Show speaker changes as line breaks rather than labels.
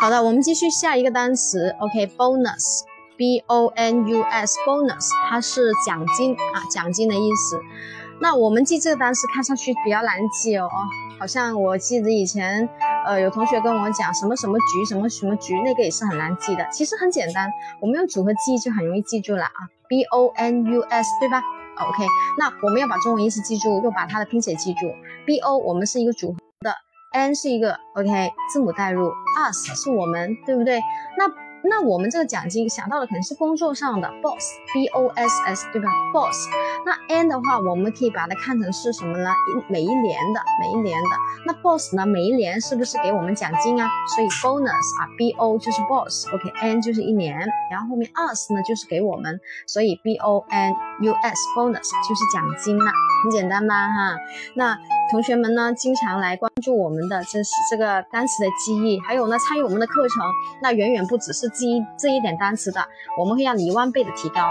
好的，我们继续下一个单词，OK，bonus，b o n u s，bonus，它是奖金啊，奖金的意思。那我们记这个单词看上去比较难记哦，好像我记得以前，呃，有同学跟我讲什么什么局，什么什么局，那个也是很难记的。其实很简单，我们用组合记忆就很容易记住了啊，b o n u s，对吧？OK，那我们要把中文意思记住，又把它的拼写记住，b o 我们是一个组合。N 是一个 OK 字母代入，us 是我们，对不对？那那我们这个奖金想到的可能是工作上的 boss，b o s s 对吧？boss。那 n 的话，我们可以把它看成是什么呢？一每一年的，每一年的。那 boss 呢？每一年是不是给我们奖金啊？所以 bonus 啊，b o 就是 boss，OK，n 就是一年，然后后面 us 呢就是给我们，所以 b o n u s bonus 就是奖金了，很简单吧？哈，那。同学们呢，经常来关注我们的这是这个单词的记忆，还有呢，参与我们的课程，那远远不只是记忆这一点单词的，我们会让你一万倍的提高。